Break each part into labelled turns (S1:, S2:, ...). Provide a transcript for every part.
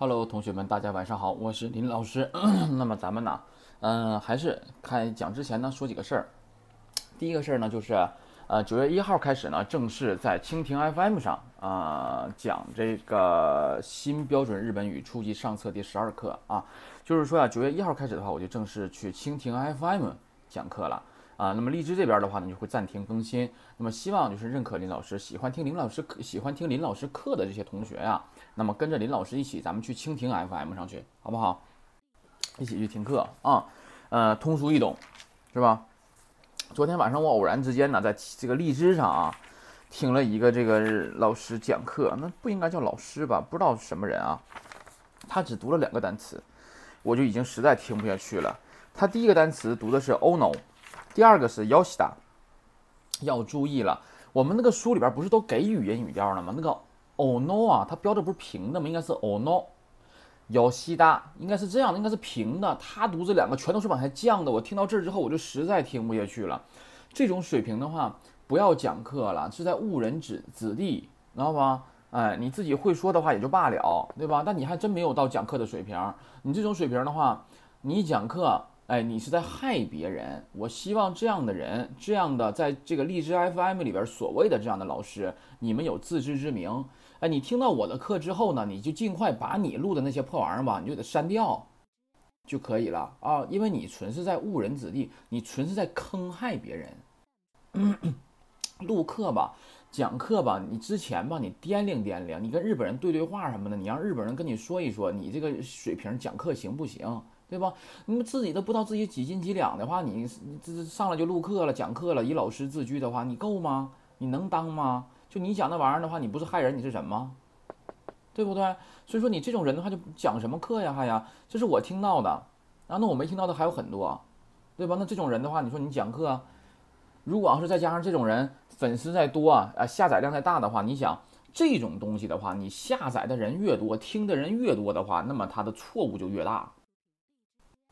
S1: Hello，同学们，大家晚上好，我是林老师。那么咱们呢，嗯，还是开讲之前呢，说几个事儿。第一个事儿呢，就是呃，九月一号开始呢，正式在蜻蜓 FM 上啊讲这个新标准日本语初级上册第十二课啊。就是说啊，九月一号开始的话，我就正式去蜻蜓 FM 讲课了啊。那么荔枝这边的话呢，就会暂停更新。那么希望就是认可林老师、喜欢听林老师课、喜欢听林老师课的这些同学呀，那么跟着林老师一起，咱们去蜻蜓 FM 上去，好不好？一起去听课啊，呃，通俗易懂，是吧？昨天晚上我偶然之间呢，在这个荔枝上啊，听了一个这个老师讲课，那不应该叫老师吧？不知道什么人啊？他只读了两个单词，我就已经实在听不下去了。他第一个单词读的是 ono，第二个是 yoshida。要注意了，我们那个书里边不是都给语音语调了吗？那个 ono 啊，它标的不是平的吗？应该是 ono。有西达应该是这样的，应该是平的。他读这两个全都是往下降的。我听到这儿之后，我就实在听不下去了。这种水平的话，不要讲课了，是在误人子子弟，知道吧？哎，你自己会说的话也就罢了，对吧？但你还真没有到讲课的水平。你这种水平的话，你讲课，哎，你是在害别人。我希望这样的人，这样的在这个荔枝 FM 里边所谓的这样的老师，你们有自知之明。哎，你听到我的课之后呢，你就尽快把你录的那些破玩意儿吧，你就得删掉，就可以了啊！因为你纯是在误人子弟，你纯是在坑害别人。录课吧，讲课吧，你之前吧，你掂量掂量，你跟日本人对对话什么的，你让日本人跟你说一说，你这个水平讲课行不行？对吧？你们自己都不知道自己几斤几两的话，你这上来就录课了，讲课了，以老师自居的话，你够吗？你能当吗？就你讲那玩意儿的话，你不是害人，你是什么？对不对？所以说你这种人的话，就讲什么课呀？还呀，这是我听到的啊。那我没听到的还有很多，对吧？那这种人的话，你说你讲课，如果要是再加上这种人粉丝再多啊，下载量再大的话，你想这种东西的话，你下载的人越多，听的人越多的话，那么他的错误就越大。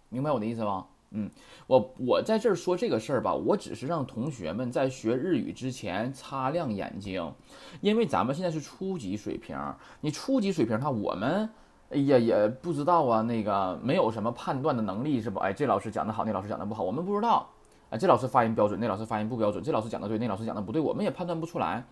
S1: 明白我的意思吗？嗯，我我在这儿说这个事儿吧，我只是让同学们在学日语之前擦亮眼睛，因为咱们现在是初级水平，你初级水平，他我们哎呀也不知道啊，那个没有什么判断的能力是不？哎，这老师讲的好，那老师讲的不好，我们不知道。哎，这老师发音标准，那老师发音不标准，这老师讲的对，那老师讲的不对，我们也判断不出来。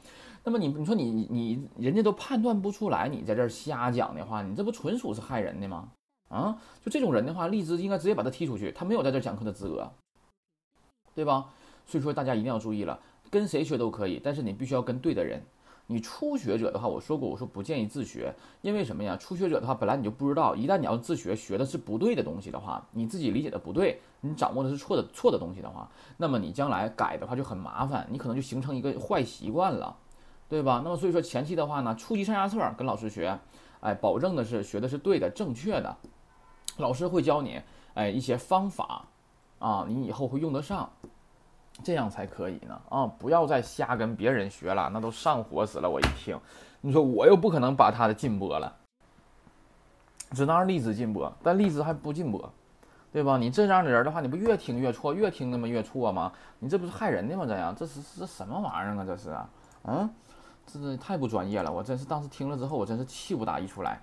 S1: 那么你你说你你人家都判断不出来，你在这儿瞎讲的话，你这不纯属是害人的吗？啊，就这种人的话，荔枝应该直接把他踢出去，他没有在这讲课的资格，对吧？所以说大家一定要注意了，跟谁学都可以，但是你必须要跟对的人。你初学者的话，我说过，我说不建议自学，因为什么呀？初学者的话，本来你就不知道，一旦你要自学，学的是不对的东西的话，你自己理解的不对，你掌握的是错的错的东西的话，那么你将来改的话就很麻烦，你可能就形成一个坏习惯了，对吧？那么所以说前期的话呢，初级上下册跟老师学，哎，保证的是学的是对的、正确的。老师会教你，哎，一些方法，啊，你以后会用得上，这样才可以呢，啊，不要再瞎跟别人学了，那都上火死了。我一听，你说我又不可能把他的禁播了，只能让荔枝禁播，但荔枝还不禁播，对吧？你这样的人的话，你不越听越错，越听那么越错吗？你这不是害人的吗？这样，这是这什么玩意儿啊？这是啊，嗯，这是太不专业了。我真是当时听了之后，我真是气不打一处来。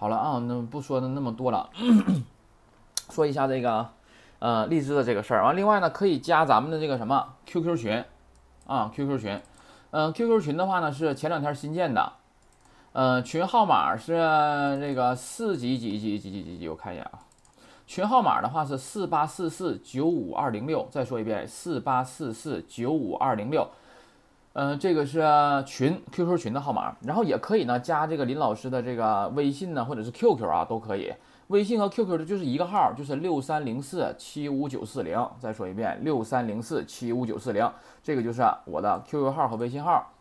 S1: 好了啊，那不说的那么多了，说一下这个，呃，荔枝的这个事儿。完，另外呢，可以加咱们的这个什么 QQ 群，啊，QQ 群，嗯，QQ 群的话呢是前两天新建的，呃，群号码是这个四几几几几几几几，我看一眼啊，群号码的话是四八四四九五二零六，再说一遍，四八四四九五二零六。嗯，这个是群 QQ 群的号码，然后也可以呢加这个林老师的这个微信呢，或者是 QQ 啊，都可以。微信和 QQ 的就是一个号，就是六三零四七五九四零。再说一遍，六三零四七五九四零，这个就是我的 QQ 号和微信号。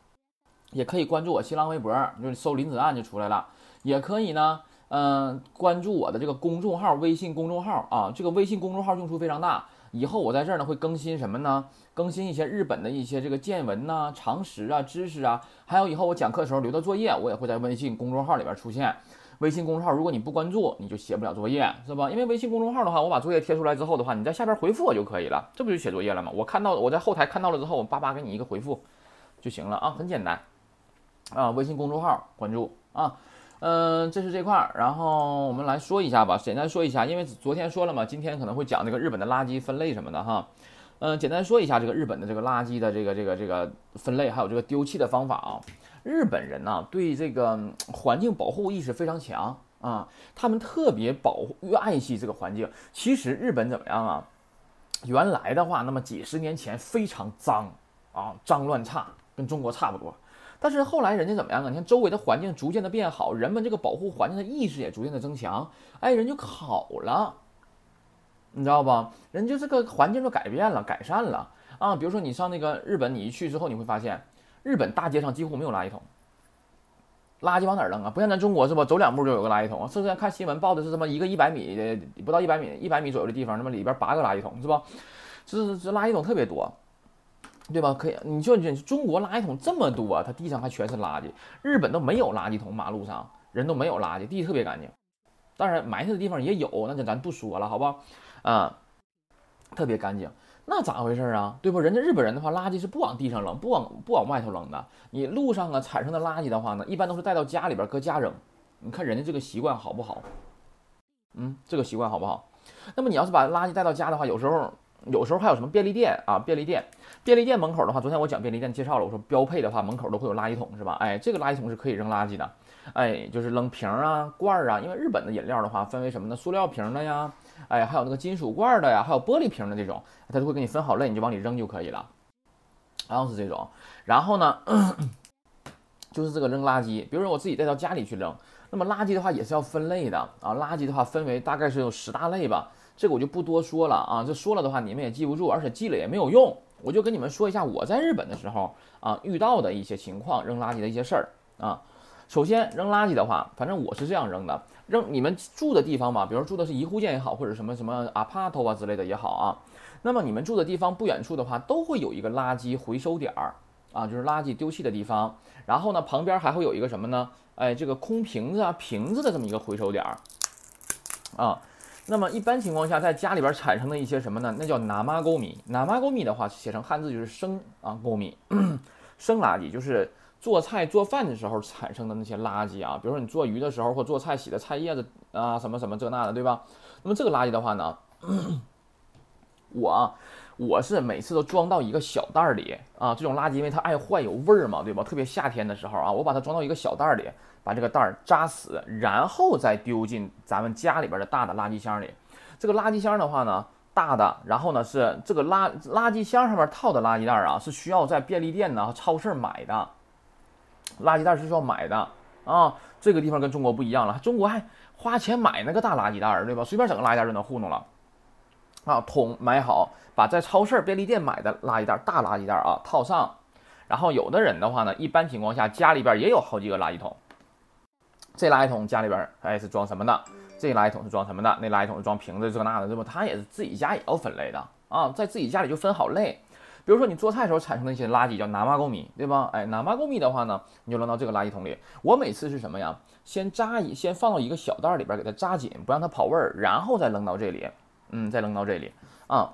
S1: 也可以关注我新浪微博，就是搜林子岸就出来了。也可以呢，嗯，关注我的这个公众号，微信公众号啊，这个微信公众号用处非常大。以后我在这儿呢会更新什么呢？更新一些日本的一些这个见闻呐、常识啊、知识啊，还有以后我讲课的时候留的作业，我也会在微信公众号里边出现。微信公众号如果你不关注，你就写不了作业，是吧？因为微信公众号的话，我把作业贴出来之后的话，你在下边回复我就可以了，这不就写作业了吗？我看到我在后台看到了之后，我叭叭给你一个回复就行了啊，很简单啊。微信公众号关注啊。嗯，这是这块儿，然后我们来说一下吧，简单说一下，因为昨天说了嘛，今天可能会讲这个日本的垃圾分类什么的哈。嗯，简单说一下这个日本的这个垃圾的这个这个这个分类，还有这个丢弃的方法啊。日本人呢，对这个环境保护意识非常强啊，他们特别保护、爱惜这个环境。其实日本怎么样啊？原来的话，那么几十年前非常脏啊，脏乱差，跟中国差不多。但是后来人家怎么样啊？你看周围的环境逐渐的变好，人们这个保护环境的意识也逐渐的增强，哎，人就好了。你知道吧？人就这个环境就改变了，改善了啊！比如说你上那个日本，你一去之后，你会发现日本大街上几乎没有垃圾桶，垃圾往哪扔啊？不像咱中国是吧？走两步就有个垃圾桶。之前看新闻报的是什么一个一百米的不到一百米一百米左右的地方，那么里边八个垃圾桶是吧？这这垃圾桶特别多，对吧？可以，你就你中国垃圾桶这么多，它地上还全是垃圾。日本都没有垃圾桶，马路上人都没有垃圾，地特别干净。当然埋汰的地方也有，那就咱不说了，好吧？啊，特别干净，那咋回事啊？对不？人家日本人的话，垃圾是不往地上扔，不往不往外头扔的。你路上啊产生的垃圾的话呢，一般都是带到家里边搁家扔。你看人家这个习惯好不好？嗯，这个习惯好不好？那么你要是把垃圾带到家的话，有时候有时候还有什么便利店啊？便利店，便利店门口的话，昨天我讲便利店介绍了，我说标配的话，门口都会有垃圾桶，是吧？哎，这个垃圾桶是可以扔垃圾的，哎，就是扔瓶儿啊、罐儿啊，因为日本的饮料的话分为什么呢？塑料瓶的呀。哎，还有那个金属罐的呀，还有玻璃瓶的这种，它都会给你分好类，你就往里扔就可以了。然后是这种，然后呢，就是这个扔垃圾，比如说我自己带到家里去扔，那么垃圾的话也是要分类的啊。垃圾的话分为大概是有十大类吧，这个我就不多说了啊。这说了的话你们也记不住，而且记了也没有用。我就跟你们说一下我在日本的时候啊遇到的一些情况，扔垃圾的一些事儿啊。首先扔垃圾的话，反正我是这样扔的。扔你们住的地方嘛，比如住的是一户建也好，或者什么什么 apart 啊之类的也好啊。那么你们住的地方不远处的话，都会有一个垃圾回收点儿啊，就是垃圾丢弃的地方。然后呢，旁边还会有一个什么呢？哎，这个空瓶子啊、瓶子的这么一个回收点儿啊。那么一般情况下，在家里边产生的一些什么呢？那叫拿妈沟米。拿妈沟米的话，写成汉字就是生啊沟米，生垃圾就是。做菜做饭的时候产生的那些垃圾啊，比如说你做鱼的时候或做菜洗的菜叶子啊，什么什么这那的，对吧？那么这个垃圾的话呢，我啊我是每次都装到一个小袋儿里啊。这种垃圾因为它爱坏有味儿嘛，对吧？特别夏天的时候啊，我把它装到一个小袋儿里，把这个袋儿扎死，然后再丢进咱们家里边的大的垃圾箱里。这个垃圾箱的话呢，大的，然后呢是这个垃垃圾箱上面套的垃圾袋啊，是需要在便利店呢和、超市买的。垃圾袋是需要买的啊，这个地方跟中国不一样了，中国还花钱买那个大垃圾袋，对吧？随便整个垃圾袋就能糊弄了啊。桶买好，把在超市、便利店买的垃圾袋，大垃圾袋啊套上。然后有的人的话呢，一般情况下家里边也有好几个垃圾桶。这垃圾桶家里边哎是装什么的？这垃圾桶是装什么的？那垃圾桶是装瓶子这那的，对吧？他也是自己家也要分类的啊，在自己家里就分好类。比如说你做菜时候产生的一些垃圾叫南麻沟米，对吧？哎，南麻沟米的话呢，你就扔到这个垃圾桶里。我每次是什么呀？先扎一，先放到一个小袋里边，给它扎紧，不让它跑味儿，然后再扔到这里。嗯，再扔到这里啊。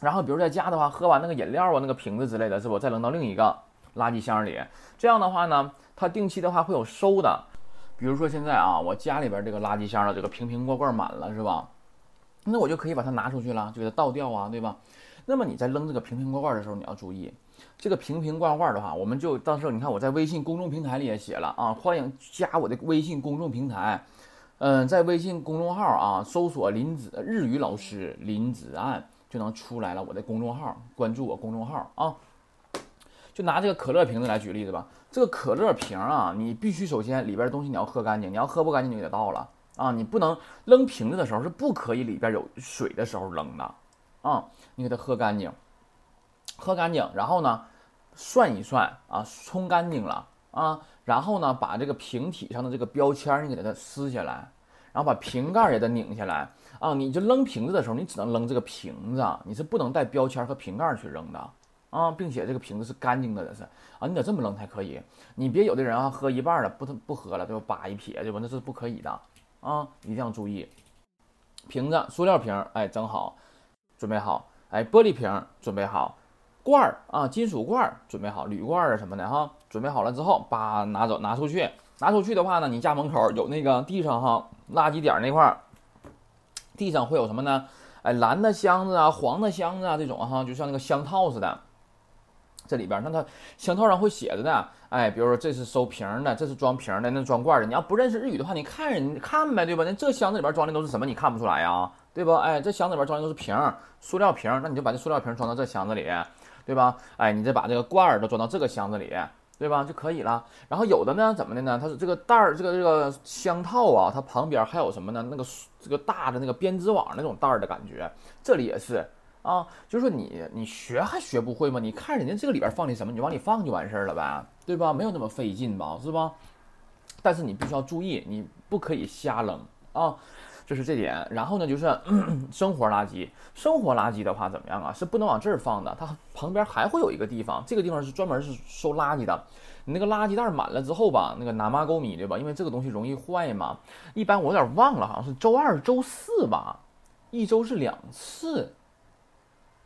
S1: 然后比如在家的话，喝完那个饮料啊，那个瓶子之类的，是不？再扔到另一个垃圾箱里。这样的话呢，它定期的话会有收的。比如说现在啊，我家里边这个垃圾箱的这个瓶瓶罐罐满了，是吧？那我就可以把它拿出去了，就给它倒掉啊，对吧？那么你在扔这个瓶瓶罐罐的时候，你要注意，这个瓶瓶罐罐的话，我们就到时候你看我在微信公众平台里也写了啊，欢迎加我的微信公众平台，嗯，在微信公众号啊搜索林子日语老师林子岸就能出来了我的公众号，关注我公众号啊。就拿这个可乐瓶子来举例子吧，这个可乐瓶啊，你必须首先里边的东西你要喝干净，你要喝不干净就给它倒了啊，你不能扔瓶子的时候是不可以里边有水的时候扔的。啊，你给它喝干净，喝干净，然后呢，涮一涮啊，冲干净了啊，然后呢，把这个瓶体上的这个标签你给它撕下来，然后把瓶盖也得拧下来啊。你就扔瓶子的时候，你只能扔这个瓶子，你是不能带标签和瓶盖去扔的啊，并且这个瓶子是干净的，这是啊，你得这么扔才可以。你别有的人啊，喝一半了不不喝了，就叭一撇，对吧？那是不可以的啊，一定要注意。瓶子，塑料瓶，哎，整好。准备好，哎，玻璃瓶准备好，罐儿啊，金属罐准备好，铝罐啊什么的哈，准备好了之后，把拿走拿出去拿出去的话呢，你家门口有那个地上哈垃圾点那块儿，地上会有什么呢？哎，蓝的箱子啊，黄的箱子啊，这种哈，就像那个箱套似的。这里边，那它箱套上会写着呢，哎，比如说这是收瓶的，这是装瓶的，那装罐的。你要不认识日语的话，你看人看呗，对吧？那这箱子里边装的都是什么？你看不出来呀，对吧？哎，这箱子里边装的都是瓶，塑料瓶，那你就把这塑料瓶装到这箱子里，对吧？哎，你再把这个罐儿都装到这个箱子里，对吧？就可以了。然后有的呢，怎么的呢？它是这个袋儿，这个这个箱套啊，它旁边还有什么呢？那个这个大的那个编织网那种袋儿的感觉，这里也是。啊，就是说你你学还学不会吗？你看人家这个里边放的什么，你往里放就完事儿了呗，对吧？没有那么费劲吧，是吧？但是你必须要注意，你不可以瞎扔啊，这是这点。然后呢，就是 生活垃圾，生活垃圾的话怎么样啊？是不能往这儿放的，它旁边还会有一个地方，这个地方是专门是收垃圾的。你那个垃圾袋满了之后吧，那个拿妈沟米对吧？因为这个东西容易坏嘛。一般我有点忘了，好像是周二、周四吧，一周是两次。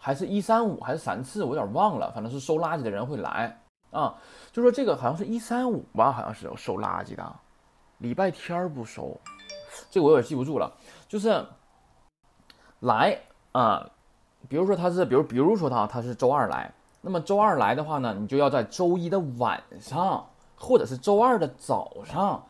S1: 还是一三五还是三次，我有点忘了，反正是收垃圾的人会来啊。就说这个好像是一三五吧，好像是有收垃圾的，礼拜天儿不收，这个我有点记不住了。就是来啊，比如说他是，比如比如说他他是周二来，那么周二来的话呢，你就要在周一的晚上或者是周二的早上，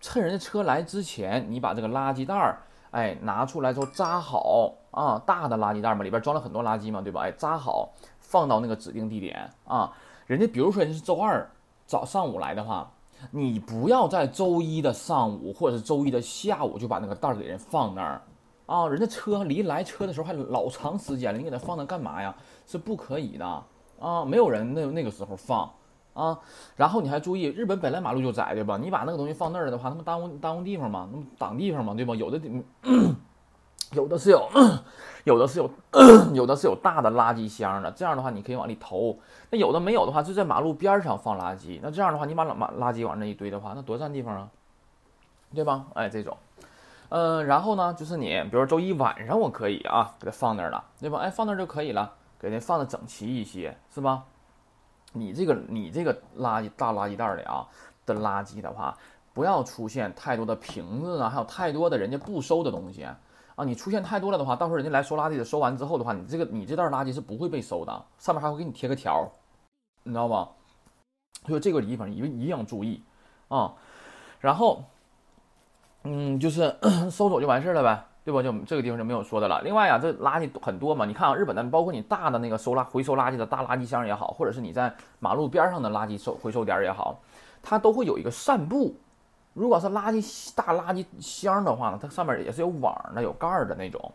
S1: 趁人家车来之前，你把这个垃圾袋儿。哎，拿出来之后扎好啊，大的垃圾袋嘛，里边装了很多垃圾嘛，对吧？哎，扎好，放到那个指定地点啊。人家比如说人家是周二早上午来的话，你不要在周一的上午或者是周一的下午就把那个袋儿给人放那儿啊。人家车离来车的时候还老长时间了，你给他放那干嘛呀？是不可以的啊，没有人那那个时候放。啊，然后你还注意，日本本来马路就窄，对吧？你把那个东西放那儿的话，他们耽误耽误地方嘛，那么挡地方嘛，对吧？有的 有的是有，有的是有，有的是有大的垃圾箱的，这样的话你可以往里投。那有的没有的话，就在马路边上放垃圾。那这样的话，你把垃垃圾往那一堆的话，那多占地方啊，对吧？哎，这种，嗯，然后呢，就是你，比如周一晚上我可以啊，给它放那儿了，对吧？哎，放那儿就可以了，给它放的整齐一些，是吧？你这个你这个垃圾大垃圾袋里啊的垃圾的话，不要出现太多的瓶子啊，还有太多的人家不收的东西啊。你出现太多了的话，到时候人家来收垃圾的，收完之后的话，你这个你这袋垃圾是不会被收的，上面还会给你贴个条，你知道吧？所以这个地方一一定要注意啊。然后，嗯，就是 收走就完事儿了呗。对吧？就这个地方就没有说的了。另外啊，这垃圾很多嘛，你看啊，日本的，包括你大的那个收垃回收垃圾的大垃圾箱也好，或者是你在马路边上的垃圾收回收点也好，它都会有一个散布。如果是垃圾大垃圾箱的话呢，它上面也是有网的、有盖的那种。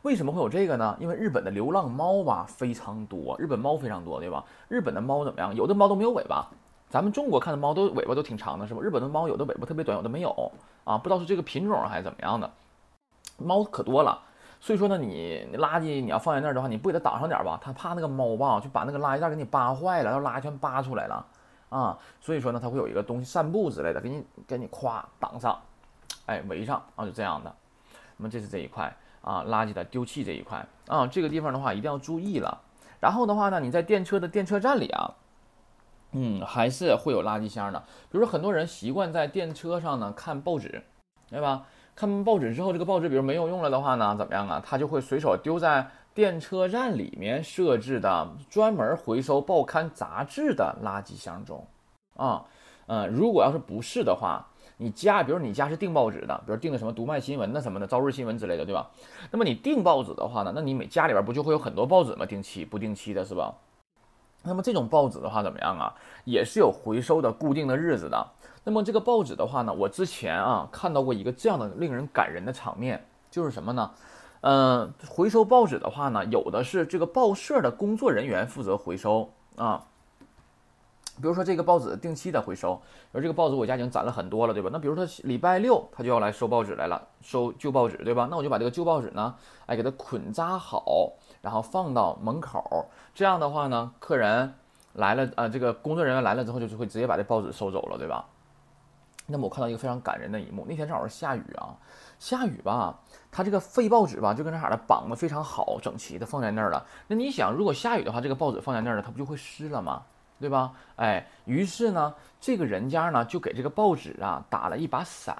S1: 为什么会有这个呢？因为日本的流浪猫吧非常多，日本猫非常多，对吧？日本的猫怎么样？有的猫都没有尾巴，咱们中国看的猫都尾巴都挺长的，是吧？日本的猫有的尾巴特别短，有的没有啊，不知道是这个品种还是怎么样的。猫可多了，所以说呢，你垃圾你要放在那儿的话，你不给它挡上点吧？它怕那个猫吧，就把那个垃圾袋给你扒坏了，然后垃圾全扒出来了啊！所以说呢，它会有一个东西散布之类的，给你给你夸挡上，哎，围上啊，就这样的。那么这是这一块啊，垃圾的丢弃这一块啊，这个地方的话一定要注意了。然后的话呢，你在电车的电车站里啊，嗯，还是会有垃圾箱的。比如说很多人习惯在电车上呢看报纸，对吧？看报纸之后，这个报纸比如没有用了的话呢，怎么样啊？他就会随手丢在电车站里面设置的专门回收报刊杂志的垃圾箱中。啊，嗯，如果要是不是的话，你家，比如你家是订报纸的，比如订的什么读卖新闻的什么的，朝日新闻之类的，对吧？那么你订报纸的话呢，那你每家里边不就会有很多报纸吗？定期不定期的是吧？那么这种报纸的话怎么样啊？也是有回收的固定的日子的。那么这个报纸的话呢，我之前啊看到过一个这样的令人感人的场面，就是什么呢？嗯，回收报纸的话呢，有的是这个报社的工作人员负责回收啊。比如说这个报纸定期的回收，而这个报纸我家已经攒了很多了，对吧？那比如说礼拜六他就要来收报纸来了，收旧报纸，对吧？那我就把这个旧报纸呢，哎，给它捆扎好，然后放到门口。这样的话呢，客人来了，呃，这个工作人员来了之后，就会直接把这报纸收走了，对吧？那么我看到一个非常感人的一幕，那天正好是下雨啊，下雨吧，他这个废报纸吧，就跟那啥的绑的非常好，整齐的放在那儿了。那你想，如果下雨的话，这个报纸放在那儿了，它不就会湿了吗？对吧？哎，于是呢，这个人家呢就给这个报纸啊打了一把伞，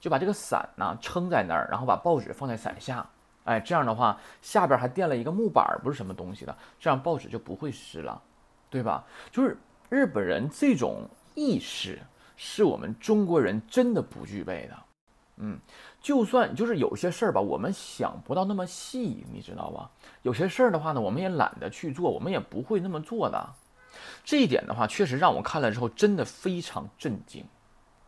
S1: 就把这个伞呢撑在那儿，然后把报纸放在伞下。哎，这样的话下边还垫了一个木板，不是什么东西的，这样报纸就不会湿了，对吧？就是日本人这种意识是我们中国人真的不具备的。嗯，就算就是有些事儿吧，我们想不到那么细，你知道吧？有些事儿的话呢，我们也懒得去做，我们也不会那么做的。这一点的话，确实让我看了之后真的非常震惊。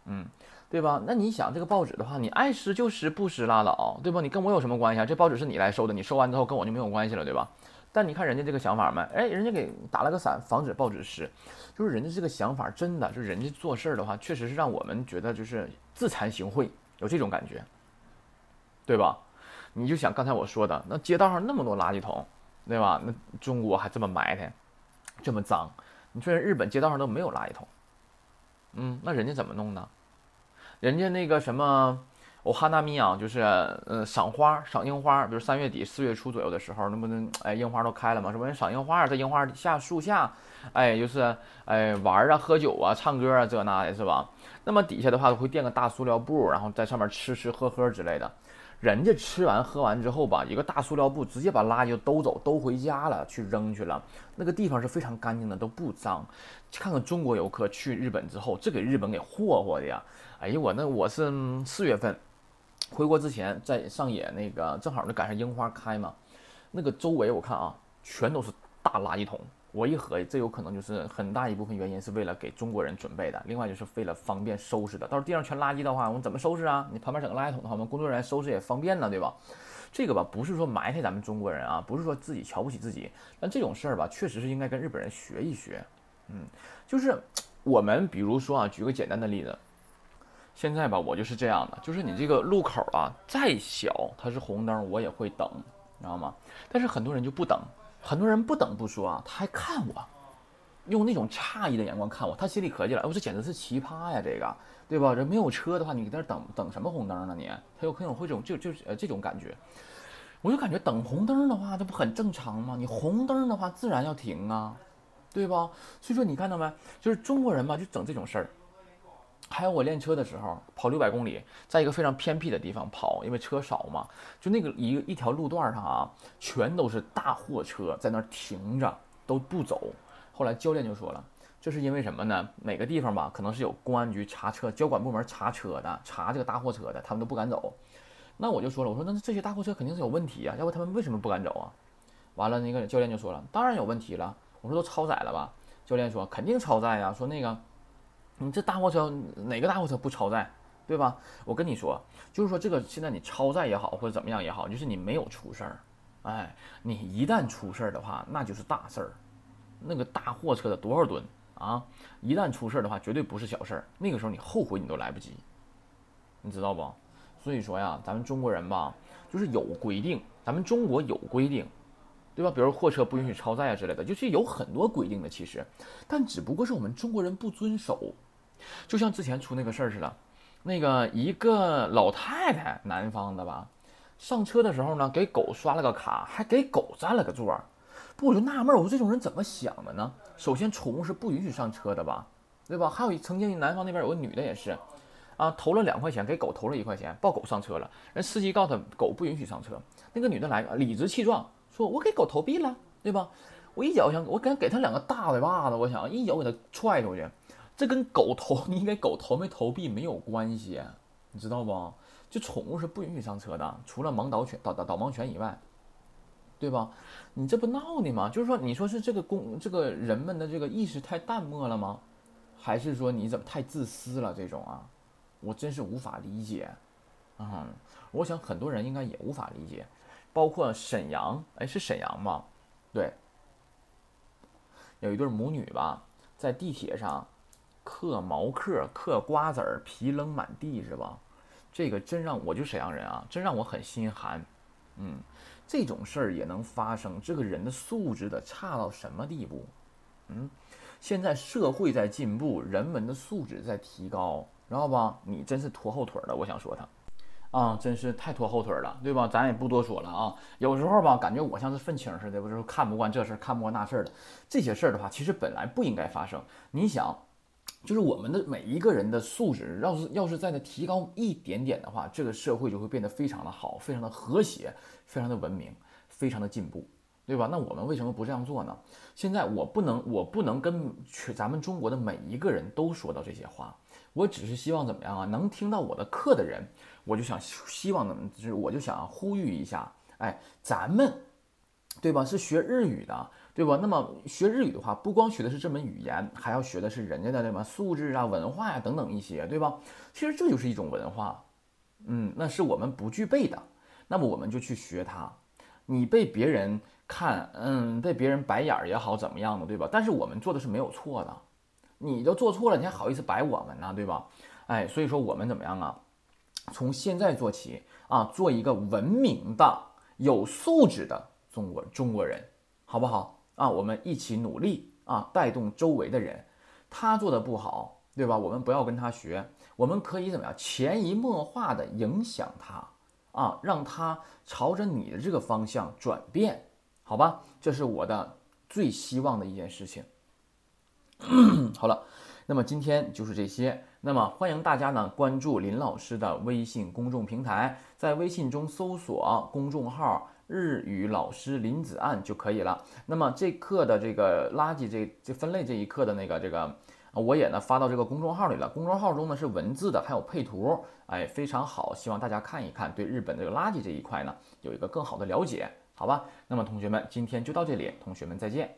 S1: 嗯，对吧？那你想这个报纸的话，你爱湿就湿，不湿拉倒，对吧？你跟我有什么关系啊？这报纸是你来收的，你收完之后跟我就没有关系了，对吧？但你看人家这个想法嘛，哎，人家给打了个伞，防止报纸湿，就是人家这个想法真的，就是人家做事儿的话，确实是让我们觉得就是自惭形秽。有这种感觉，对吧？你就想刚才我说的，那街道上那么多垃圾桶，对吧？那中国还这么埋汰，这么脏。你说日本街道上都没有垃圾桶，嗯，那人家怎么弄呢？人家那个什么，我哈纳米啊，就是呃赏花、赏樱花，比如三月底四月初左右的时候，那不能哎樱花都开了嘛，是不？人赏樱花，在樱花下树下，哎，就是哎玩啊、喝酒啊、唱歌啊，这那的是吧？那么底下的话会垫个大塑料布，然后在上面吃吃喝喝之类的。人家吃完喝完之后吧，一个大塑料布直接把垃圾都走，都回家了，去扔去了。那个地方是非常干净的，都不脏。看看中国游客去日本之后，这给日本给霍霍的呀！哎呀，我那我是四月份回国之前在上野那个，正好就赶上樱花开嘛。那个周围我看啊，全都是大垃圾桶。我一合计，这有可能就是很大一部分原因是为了给中国人准备的，另外就是为了方便收拾的。到时候地上全垃圾的话，我们怎么收拾啊？你旁边整个垃圾桶的话，我们工作人员收拾也方便呢，对吧？这个吧，不是说埋汰咱们中国人啊，不是说自己瞧不起自己，但这种事儿吧，确实是应该跟日本人学一学。嗯，就是我们比如说啊，举个简单的例子，现在吧，我就是这样的，就是你这个路口啊，再小它是红灯，我也会等，你知道吗？但是很多人就不等。很多人不等不说啊，他还看我，用那种诧异的眼光看我，他心里合计了，我这简直是奇葩呀，这个，对吧？这没有车的话，你在这等等什么红灯呢？你，他有可能会这种就就是呃这种感觉，我就感觉等红灯的话，这不很正常吗？你红灯的话，自然要停啊，对吧？所以说你看到没，就是中国人嘛，就整这种事儿。还有我练车的时候，跑六百公里，在一个非常偏僻的地方跑，因为车少嘛，就那个一一条路段上啊，全都是大货车在那停着都不走。后来教练就说了，这是因为什么呢？每个地方吧，可能是有公安局查车、交管部门查车的，查这个大货车的，他们都不敢走。那我就说了，我说那这些大货车肯定是有问题啊，要不他们为什么不敢走啊？完了，那个教练就说了，当然有问题了。我说都超载了吧？教练说肯定超载呀，说那个。你这大货车哪个大货车不超载，对吧？我跟你说，就是说这个现在你超载也好，或者怎么样也好，就是你没有出事儿，哎，你一旦出事儿的话，那就是大事儿。那个大货车的多少吨啊？一旦出事儿的话，绝对不是小事儿。那个时候你后悔你都来不及，你知道不？所以说呀，咱们中国人吧，就是有规定，咱们中国有规定。对吧？比如货车不允许超载啊之类的，就是有很多规定的，其实，但只不过是我们中国人不遵守。就像之前出那个事儿似的，那个一个老太太，南方的吧，上车的时候呢，给狗刷了个卡，还给狗占了个座儿。不，我就纳闷，我说这种人怎么想的呢？首先，宠物是不允许上车的吧？对吧？还有曾经南方那边有个女的也是，啊，投了两块钱，给狗投了一块钱，抱狗上车了，人司机告诉他狗不允许上车，那个女的来理直气壮。说我给狗投币了，对吧？我一脚想，我敢给他两个大嘴巴子，我想一脚给他踹出去。这跟狗投你给狗投没投币没有关系，你知道不？就宠物是不允许上车的，除了盲导犬、导导导盲犬以外，对吧？你这不闹呢吗？就是说，你说是这个公这个人们的这个意识太淡漠了吗？还是说你怎么太自私了？这种啊，我真是无法理解。嗯，我想很多人应该也无法理解。包括沈阳，哎，是沈阳吗？对，有一对母女吧，在地铁上嗑毛嗑、嗑瓜子儿，皮扔满地，是吧？这个真让我就沈阳人啊，真让我很心寒。嗯，这种事儿也能发生，这个人的素质得差到什么地步？嗯，现在社会在进步，人们的素质在提高，知道吧？你真是拖后腿了，我想说他。啊，真是太拖后腿了，对吧？咱也不多说了啊。有时候吧，感觉我像是愤青似的，我就看不惯这事儿，看不惯那事儿的。这些事儿的话，其实本来不应该发生。你想，就是我们的每一个人的素质，要是要是再的提高一点点的话，这个社会就会变得非常的好，非常的和谐，非常的文明，非常的进步，对吧？那我们为什么不这样做呢？现在我不能，我不能跟全咱们中国的每一个人都说到这些话。我只是希望怎么样啊？能听到我的课的人，我就想希望怎么，就是我就想呼吁一下，哎，咱们，对吧？是学日语的，对吧？那么学日语的话，不光学的是这门语言，还要学的是人家的什么素质啊、文化呀等等一些，对吧？其实这就是一种文化，嗯，那是我们不具备的，那么我们就去学它。你被别人看，嗯，被别人白眼儿也好，怎么样的，对吧？但是我们做的是没有错的。你都做错了，你还好意思摆我们呢，对吧？哎，所以说我们怎么样啊？从现在做起啊，做一个文明的、有素质的中国中国人，好不好啊？我们一起努力啊，带动周围的人。他做的不好，对吧？我们不要跟他学，我们可以怎么样？潜移默化的影响他啊，让他朝着你的这个方向转变，好吧？这是我的最希望的一件事情。好了，那么今天就是这些。那么欢迎大家呢关注林老师的微信公众平台，在微信中搜索公众号“日语老师林子岸”就可以了。那么这课的这个垃圾这这分类这一课的那个这个，我也呢发到这个公众号里了。公众号中呢是文字的，还有配图，哎，非常好，希望大家看一看，对日本这个垃圾这一块呢有一个更好的了解，好吧？那么同学们，今天就到这里，同学们再见。